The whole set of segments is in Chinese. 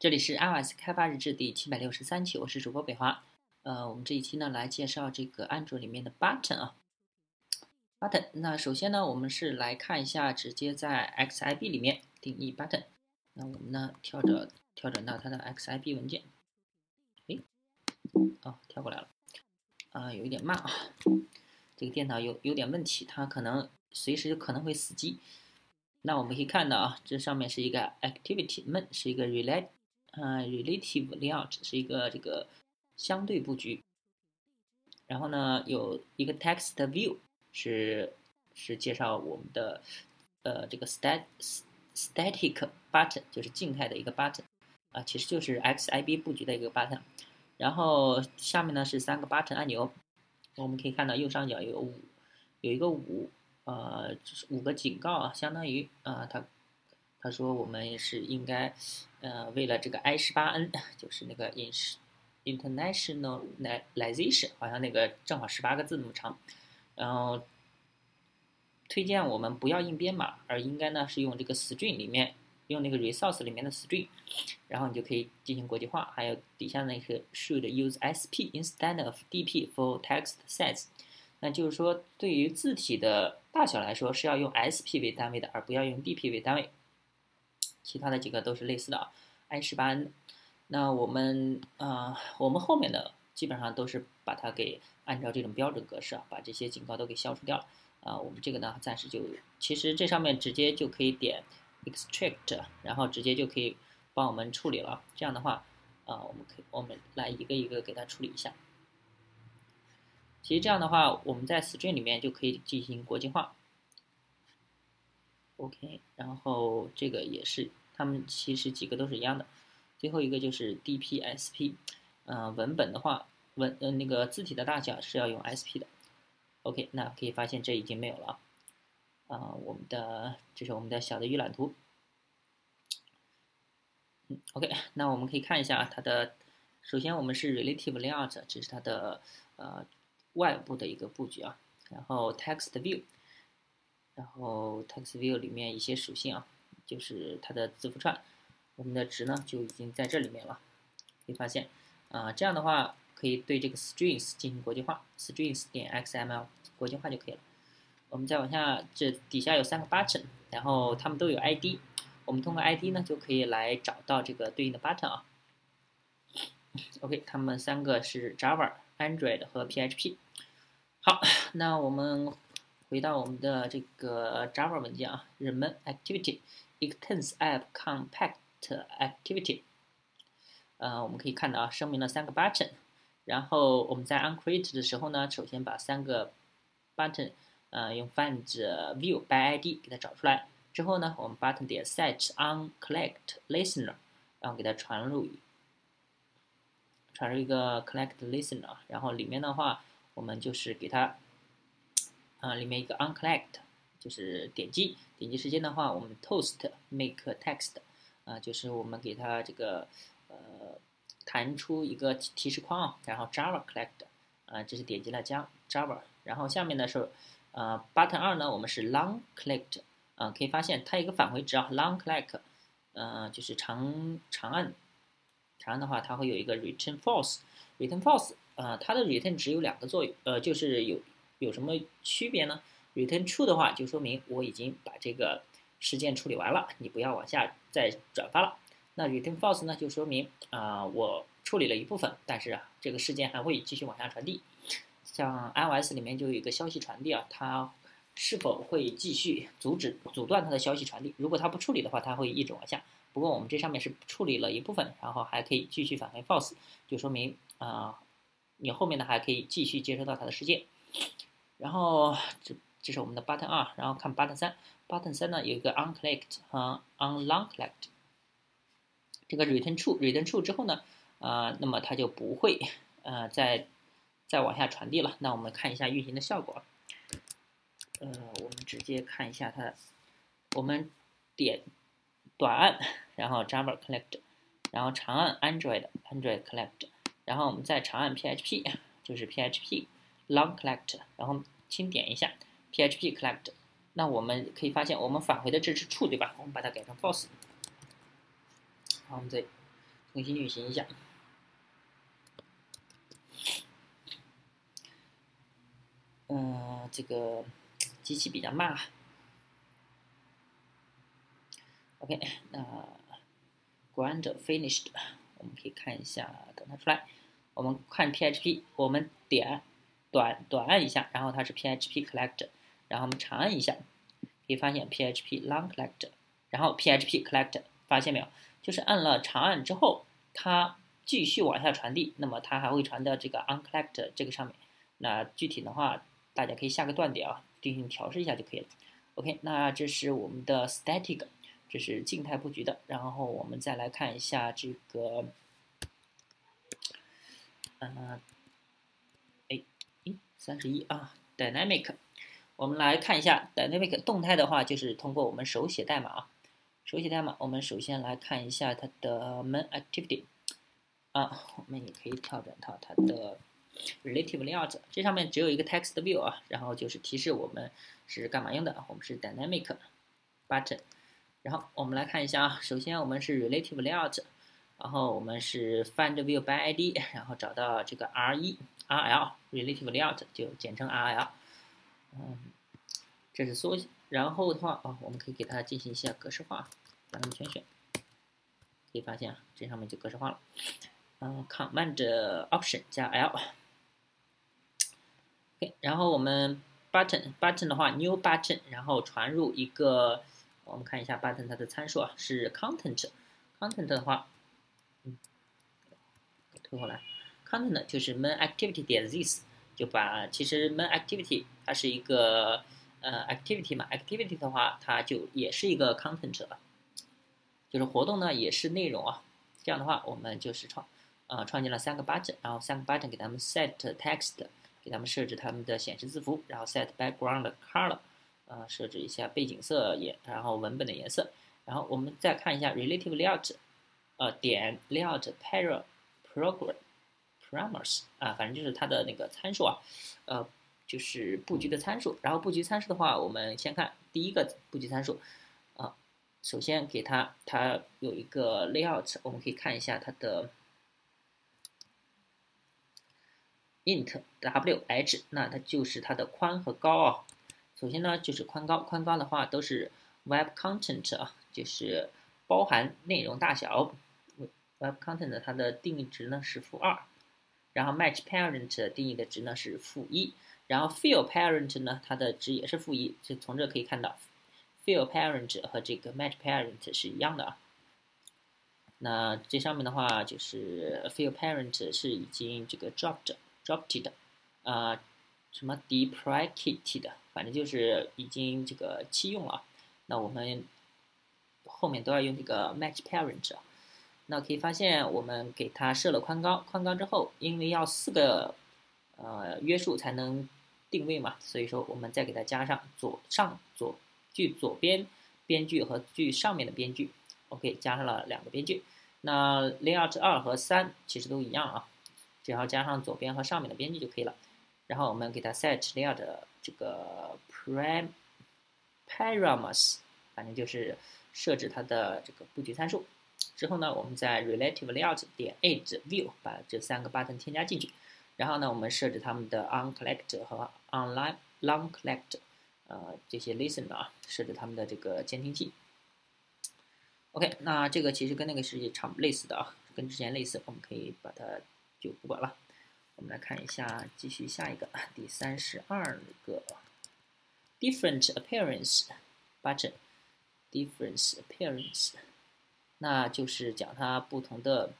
这里是 iOS 开发日志第七百六十三期，我是主播北华。呃，我们这一期呢来介绍这个安卓里面的 button 啊，button。那首先呢，我们是来看一下直接在 XIB 里面定义 button。那我们呢调整调整到它的 XIB 文件。哎，哦，跳过来了。啊，有一点慢啊，这个电脑有有点问题，它可能随时可能会死机。那我们可以看到啊，这上面是一个 activity，man 是一个 relate。呃，relative layout 是一个这个相对布局，然后呢，有一个 text view 是是介绍我们的呃这个 static static button 就是静态的一个 button 啊，其实就是 XIB 布局的一个 button。然后下面呢是三个 button 按钮，我们可以看到右上角有五有一个五呃就是五个警告啊，相当于啊它。他说：“我们是应该，呃，为了这个 I 十八 N，就是那个 in internationalization，好像那个正好十八个字那么长，然后推荐我们不要用编码，而应该呢是用这个 string 里面，用那个 resource 里面的 string，然后你就可以进行国际化。还有底下那个 should use SP instead of DP for text size，那就是说对于字体的大小来说是要用 SP 为单位的，而不要用 DP 为单位。”其他的几个都是类似的啊，i 十八那我们啊，我们后面的基本上都是把它给按照这种标准格式啊，把这些警告都给消除掉了啊。我们这个呢，暂时就其实这上面直接就可以点 extract，然后直接就可以帮我们处理了。这样的话啊，我们可以我们来一个一个给它处理一下。其实这样的话，我们在 string 里面就可以进行国际化。OK，然后这个也是，它们其实几个都是一样的。最后一个就是 DPSP，嗯，文本的话，文呃那个字体的大小是要用 SP 的。OK，那可以发现这已经没有了啊。我们的这是我们的小的预览图。嗯，OK，那我们可以看一下啊它的，首先我们是 Relative Layout，这是它的呃外部的一个布局啊。然后 Text View。然后 text view 里面一些属性啊，就是它的字符串，我们的值呢就已经在这里面了。可以发现啊，这样的话可以对这个 strings 进行国际化，strings 点 xml 国际化就可以了。我们再往下，这底下有三个 button，然后它们都有 ID，我们通过 ID 呢就可以来找到这个对应的 button 啊。OK，它们三个是 Java、Android 和 PHP。好，那我们。回到我们的这个 Java 文件啊，人们 activity extends app compact activity，呃，我们可以看到啊，声明了三个 button，然后我们在 uncreate 的时候呢，首先把三个 button，呃，用 find view by ID 给它找出来，之后呢，我们 button 点 set onCollect listener，然后给它传入，传入一个 collect listener，然后里面的话，我们就是给它。啊，里面一个 onCollect，就是点击点击时间的话，我们 toast make text，啊，就是我们给它这个呃弹出一个提示框，然后 Java collect，啊，这是点击了加 Java，然后下面的是呃 button 二呢，我们是 long collect，啊，可以发现它一个返回值啊，long collect，呃，就是长长按，长按的话，它会有一个 return false，return false，呃，它的 return 只有两个作用，呃，就是有。有什么区别呢？Return True 的话，就说明我已经把这个事件处理完了，你不要往下再转发了。那 Return False 呢，就说明啊，我处理了一部分，但是啊，这个事件还会继续往下传递。像 iOS 里面就有一个消息传递啊，它是否会继续阻止、阻断它的消息传递？如果它不处理的话，它会一直往下。不过我们这上面是处理了一部分，然后还可以继续返回 False，就说明啊，你后面的还可以继续接收到它的事件。然后这这是我们的 button 二，然后看 button 三，button 三呢有一个 onCollect 和 onLongCollect，这个 return true，return true 之后呢，啊，那么它就不会呃再再往下传递了。那我们看一下运行的效果，呃，我们直接看一下它，我们点短按，然后 Java Collect，然后长按 Android Android Collect，然后我们再长按 PHP，就是 PHP。Long collect，然后轻点一下 PHP collect，那我们可以发现我们返回的这是 true 对吧？我们把它改成 false。好，我们再重新运行一下。嗯，这个机器比较慢啊。OK，那 Grand Finished，我们可以看一下，等它出来。我们看 PHP，我们点短短按一下，然后它是 PHP Collector，然后我们长按一下，可以发现 PHP Long Collector，然后 PHP Collector，发现没有？就是按了长按之后，它继续往下传递，那么它还会传到这个 OnCollector 这个上面。那具体的话，大家可以下个断点啊，进行调试一下就可以了。OK，那这是我们的 Static。这是静态布局的，然后我们再来看一下这个，嗯，三十一啊，dynamic，我们来看一下 dynamic 动态的话，就是通过我们手写代码啊，手写代码，我们首先来看一下它的 main activity，啊，我们也可以跳转到它的 relative layout，这上面只有一个 text view 啊，然后就是提示我们是干嘛用的，我们是 dynamic button。然后我们来看一下啊，首先我们是 relative layout，然后我们是 find view by id，然后找到这个 r 一 rl relative layout 就简称 rl，嗯，这是缩写。然后的话啊，我们可以给它进行一下格式化，咱们全选，可以发现啊，这上面就格式化了。嗯，command option 加 l，OK，然后我们 button button 的话 new button，然后传入一个。我们看一下 button 它的参数啊，是 content，content 的话，推过来，content 就是 main activity 点 this，就把其实 main activity 它是一个呃 activity 嘛，activity 的话它就也是一个 content 了，就是活动呢也是内容啊，这样的话我们就是创啊创建了三个 button，然后三个 button 给他们 set text，给他们设置他们的显示字符，然后 set background color。啊，设置一下背景色也，然后文本的颜色，然后我们再看一下 relative layout，呃，点 layout para program parameters 啊，反正就是它的那个参数啊，呃，就是布局的参数。然后布局参数的话，我们先看第一个布局参数啊，首先给它它有一个 layout，我们可以看一下它的 int w h，那它就是它的宽和高啊。首先呢，就是宽高，宽高的话都是 web content 啊，就是包含内容大小。Web content 它的定义值呢是负二，然后 match parent 定义的值呢是负一，然后 fill parent 呢它的值也是负一，就从这可以看到，fill parent 和这个 match parent 是一样的啊。那这上面的话就是 fill parent 是已经这个 dropped dropped 的啊，什么 deprecated。反正就是已经这个弃用了，那我们后面都要用这个 match parent。那可以发现，我们给它设了宽高，宽高之后，因为要四个呃约束才能定位嘛，所以说我们再给它加上左上左距左边边距和距上面的边距，OK，加上了两个边距。那 layout 二和三其实都一样啊，只要加上左边和上面的边距就可以了。然后我们给它 set layout 这个 pram parameters，反正就是设置它的这个布局参数。之后呢，我们在 relative layout 点 add view 把这三个 button 添加进去。然后呢，我们设置它们的 onCollect 和 online longCollect，呃，这些 listen 啊，设置它们的这个监听器。OK，那这个其实跟那个是差不类似的啊，跟之前类似，我们可以把它就不管了。我们来看一下，继续下一个，第三十二个，different appearance button，different appearance，那就是讲它不同的。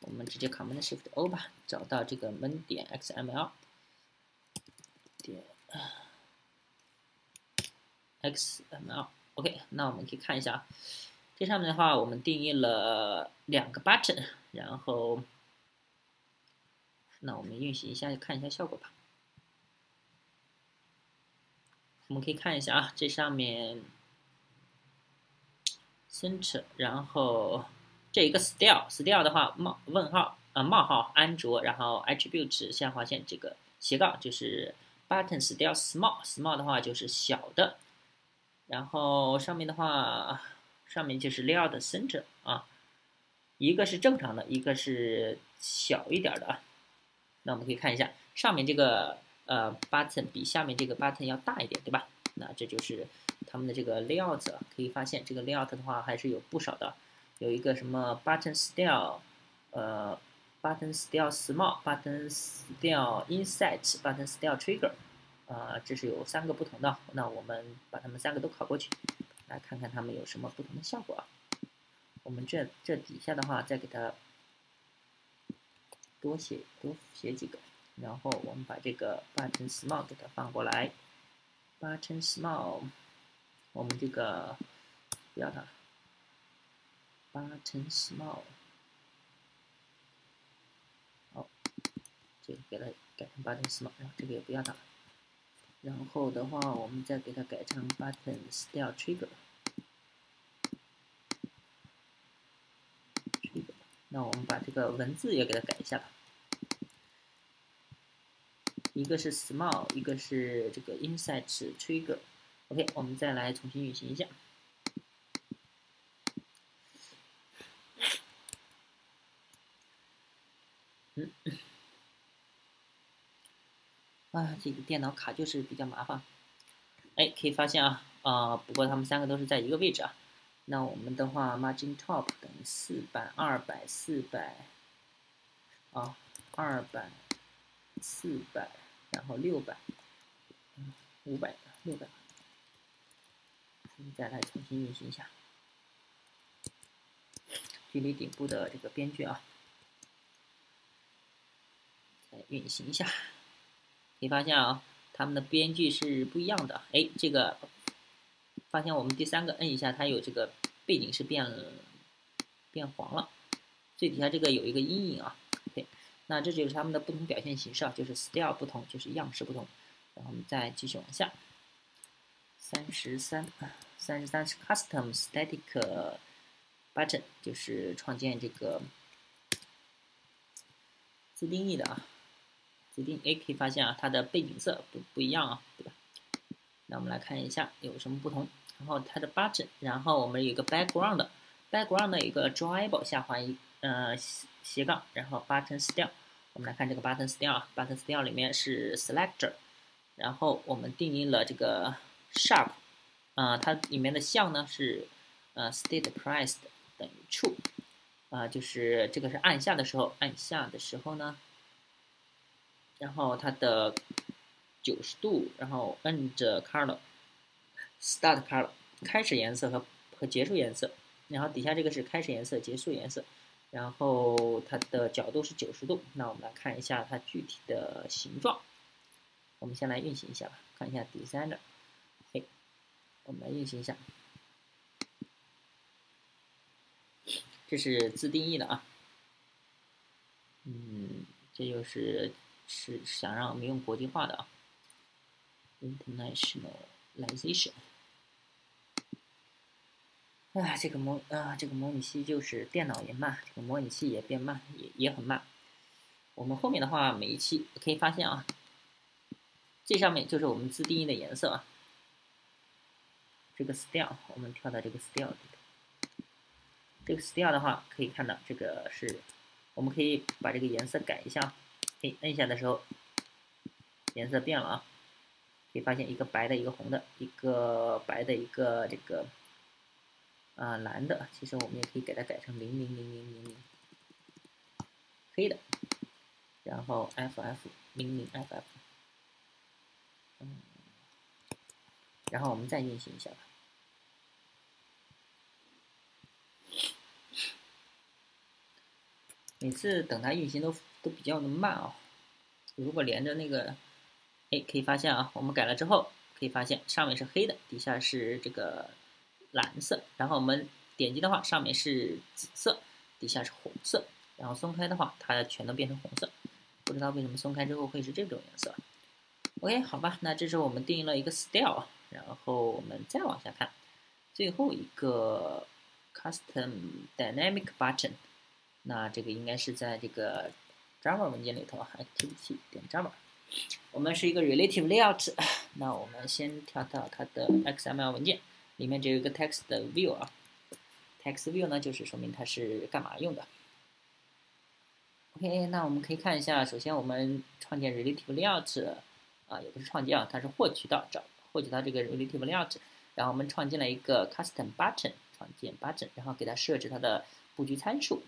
我们直接 Command Shift O 吧，找到这个 main 点 XML 点 XML，OK，那我们可以看一下，这上面的话，我们定义了两个 button，然后。那我们运行一下，看一下效果吧。我们可以看一下啊，这上面 center，然后这一个 style，style 的话冒问号啊冒号安卓，然后 attribute 下划线这个斜杠就是 button style small，small 的话就是小的，然后上面的话上面就是 layout center 啊。一个是正常的，一个是小一点的啊。那我们可以看一下，上面这个呃 button 比下面这个 button 要大一点，对吧？那这就是他们的这个 layout，可以发现这个 layout 的话还是有不少的，有一个什么 button style，呃，button style small，button style inset，button style trigger。啊，这是有三个不同的，那我们把它们三个都拷过去，来看看它们有什么不同的效果啊。我们这这底下的话，再给它多写多写几个，然后我们把这个 button small 给它放过来，button small，我们这个不要它，button small，好，这个给它改成 button small，然后这个也不要它。然后的话，我们再给它改成 button style trigger。那我们把这个文字也给它改一下吧。一个是 small，一个是这个 inset trigger。OK，我们再来重新运行一下。嗯。啊，这个电脑卡就是比较麻烦。哎，可以发现啊，啊，不过它们三个都是在一个位置啊。那我们的话，margin top 等于四百、二百、四百，啊，二百、四百，然后六百，五百、六百。我们再来重新运行一下，距离顶部的这个边距啊，再运行一下。可以发现啊，它们的边距是不一样的。哎，这个发现我们第三个摁一下，它有这个背景是变了变黄了。最底下这个有一个阴影啊。对那这就是它们的不同表现形式啊，就是 style 不同，就是样式不同。然后我们再继续往下，三十三，三十三是 custom static button，就是创建这个自定义的啊。自定 A 可以发现啊，它的背景色不不一样啊，对吧？那我们来看一下有什么不同。然后它的 button，然后我们有一个 background，background 的一个 drawable 下滑一呃斜杠，然后 button style。我们来看这个 button style 啊，button style 里面是 selector，然后我们定义了这个 sharp，啊，它里面的项呢是呃 state pressed 等于 true，啊，就是这个是按下的时候，按下的时候呢。然后它的九十度，然后摁着 color，start color 开始颜色和和结束颜色，然后底下这个是开始颜色、结束颜色，然后它的角度是九十度。那我们来看一下它具体的形状。我们先来运行一下吧，看一下 designer。我们来运行一下，这是自定义的啊。嗯，这就是。是想让我们用国际化的啊，internationalization。哎，这个模啊，这个模拟器就是电脑也慢，这个模拟器也变慢，也也很慢。我们后面的话，每一期可以发现啊，这上面就是我们自定义的颜色啊。这个 style，我们跳到这个 style 里头。这个 style 的话，可以看到这个是，我们可以把这个颜色改一下。哎，摁下的时候，颜色变了啊！可以发现一个白的，一个红的，一个白的，一个这个啊蓝的。其实我们也可以给它改成零零零零零零，黑的，然后 FF 零零 FF，嗯，然后我们再运行一下吧。每次等它运行都都比较的慢啊。如果连着那个，哎，可以发现啊，我们改了之后，可以发现上面是黑的，底下是这个蓝色。然后我们点击的话，上面是紫色，底下是红色。然后松开的话，它全都变成红色。不知道为什么松开之后会是这种颜色。OK，好吧，那这是我们定义了一个 style。然后我们再往下看，最后一个 custom dynamic button。那这个应该是在这个 Java 文件里头，activity 点 Java，我们是一个 relative layout。那我们先跳到它的 XML 文件，里面只有一个 text view 啊 text view 呢，就是说明它是干嘛用的。OK，那我们可以看一下，首先我们创建 relative layout，啊，也不是创建啊，它是获取到找获取到这个 relative layout，然后我们创建了一个 custom button，创建 button，然后给它设置它的布局参数。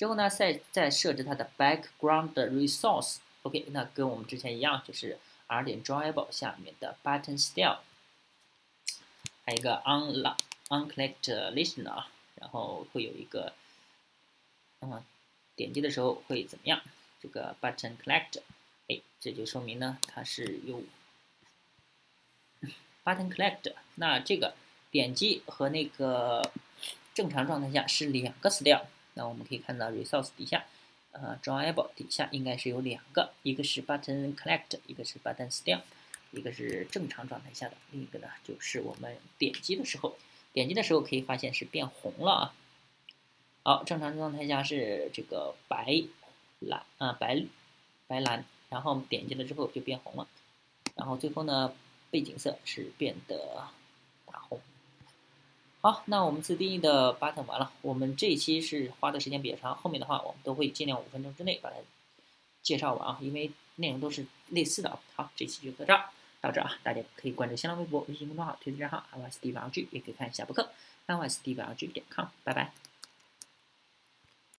之后呢，再再设置它的 background resource。OK，那跟我们之前一样，就是 r 点 drawable 下面的 button style，还有一个 on onclicked listener，啊然后会有一个，嗯，点击的时候会怎么样？这个 button collect，哎，这就说明呢，它是有 button collect。那这个点击和那个正常状态下是两个 style。那我们可以看到 resource 底下，呃，drawable 底下应该是有两个，一个是 button collect，一个是 button style，一个是正常状态下的，另一个呢就是我们点击的时候，点击的时候可以发现是变红了啊。好，正常状态下是这个白蓝啊白白蓝，然后我们点击了之后就变红了，然后最后呢背景色是变得大红。好，那我们自定义的 button 完了。我们这一期是花的时间比较长，后面的话我们都会尽量五分钟之内把它介绍完啊，因为内容都是类似的啊。好，这期就到这儿，到这儿啊，大家可以关注新浪微博、微信公众号、推特账号 i y s d v l g 也可以看一下博客 i y s d v l g 点 com，拜拜。